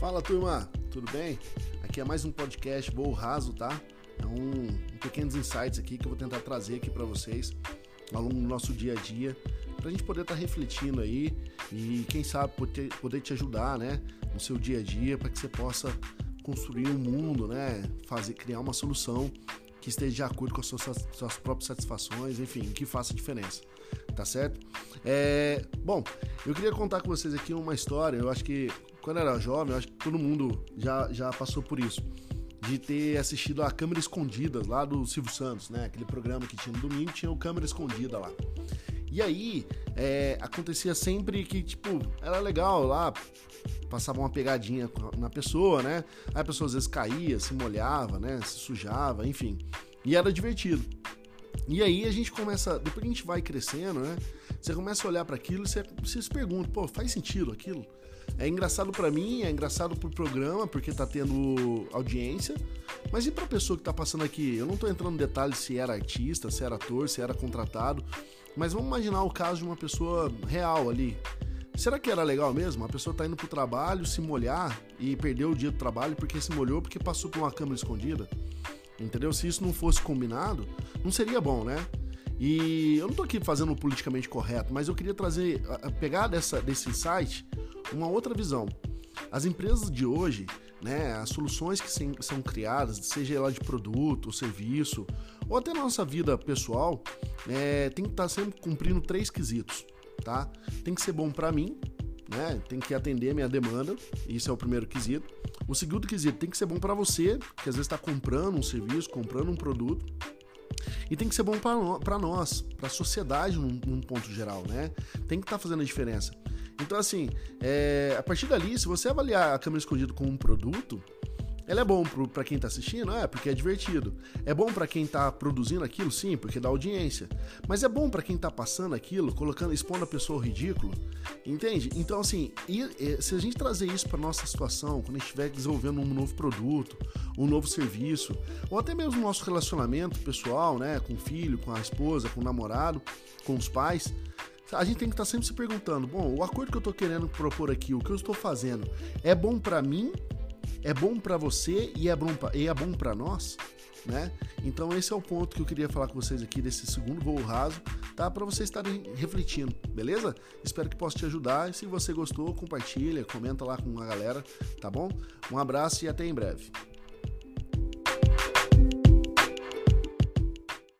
Fala turma, tudo bem? Aqui é mais um podcast Voo Raso, tá? É um, um pequenos insights aqui que eu vou tentar trazer aqui para vocês ao longo do nosso dia a dia, para a gente poder estar tá refletindo aí e quem sabe poder, poder te ajudar, né, no seu dia a dia, para que você possa construir um mundo, né, fazer criar uma solução que esteja de acordo com as suas, suas próprias satisfações, enfim, que faça diferença, tá certo? É, bom, eu queria contar com vocês aqui uma história. Eu acho que quando eu era jovem, eu acho que todo mundo já, já passou por isso. De ter assistido a Câmera Escondida lá do Silvio Santos, né? Aquele programa que tinha no domingo, tinha o Câmera Escondida lá. E aí, é, acontecia sempre que, tipo, era legal lá, passava uma pegadinha na pessoa, né? Aí a pessoa às vezes caía, se molhava, né? Se sujava, enfim. E era divertido. E aí a gente começa, depois a gente vai crescendo, né? Você começa a olhar para aquilo e você, você se pergunta, pô, faz sentido aquilo? É engraçado para mim, é engraçado pro programa, porque tá tendo audiência. Mas e pra pessoa que tá passando aqui? Eu não tô entrando em detalhes se era artista, se era ator, se era contratado. Mas vamos imaginar o caso de uma pessoa real ali. Será que era legal mesmo? A pessoa tá indo pro trabalho, se molhar e perder o dia do trabalho porque se molhou, porque passou por uma câmera escondida? Entendeu? Se isso não fosse combinado, não seria bom, né? E eu não tô aqui fazendo politicamente correto, mas eu queria trazer, pegar dessa, desse insight uma outra visão. As empresas de hoje, né, as soluções que são criadas, seja ela de produto serviço, ou até nossa vida pessoal, é, tem que estar tá sempre cumprindo três quesitos, tá? Tem que ser bom para mim, né? Tem que atender a minha demanda, isso é o primeiro quesito. O segundo quesito tem que ser bom para você, que às vezes está comprando um serviço, comprando um produto. E tem que ser bom para nós, para a sociedade num, num, ponto geral, né? Tem que estar tá fazendo a diferença. Então, assim, é, a partir dali, se você avaliar a câmera escondida como um produto, ela é bom para quem está assistindo, é, porque é divertido. É bom para quem está produzindo aquilo, sim, porque dá audiência. Mas é bom para quem está passando aquilo, colocando, expondo a pessoa ao ridículo, entende? Então, assim, se a gente trazer isso para nossa situação, quando a gente estiver desenvolvendo um novo produto, um novo serviço, ou até mesmo nosso relacionamento pessoal, né, com o filho, com a esposa, com o namorado, com os pais, a gente tem que estar tá sempre se perguntando: bom, o acordo que eu estou querendo propor aqui, o que eu estou fazendo, é bom para mim, é bom para você e é bom pra, e é bom para nós, né? Então esse é o ponto que eu queria falar com vocês aqui desse segundo voo raso, tá? Para vocês estarem refletindo, beleza? Espero que possa te ajudar. E se você gostou, compartilha, comenta lá com a galera, tá bom? Um abraço e até em breve.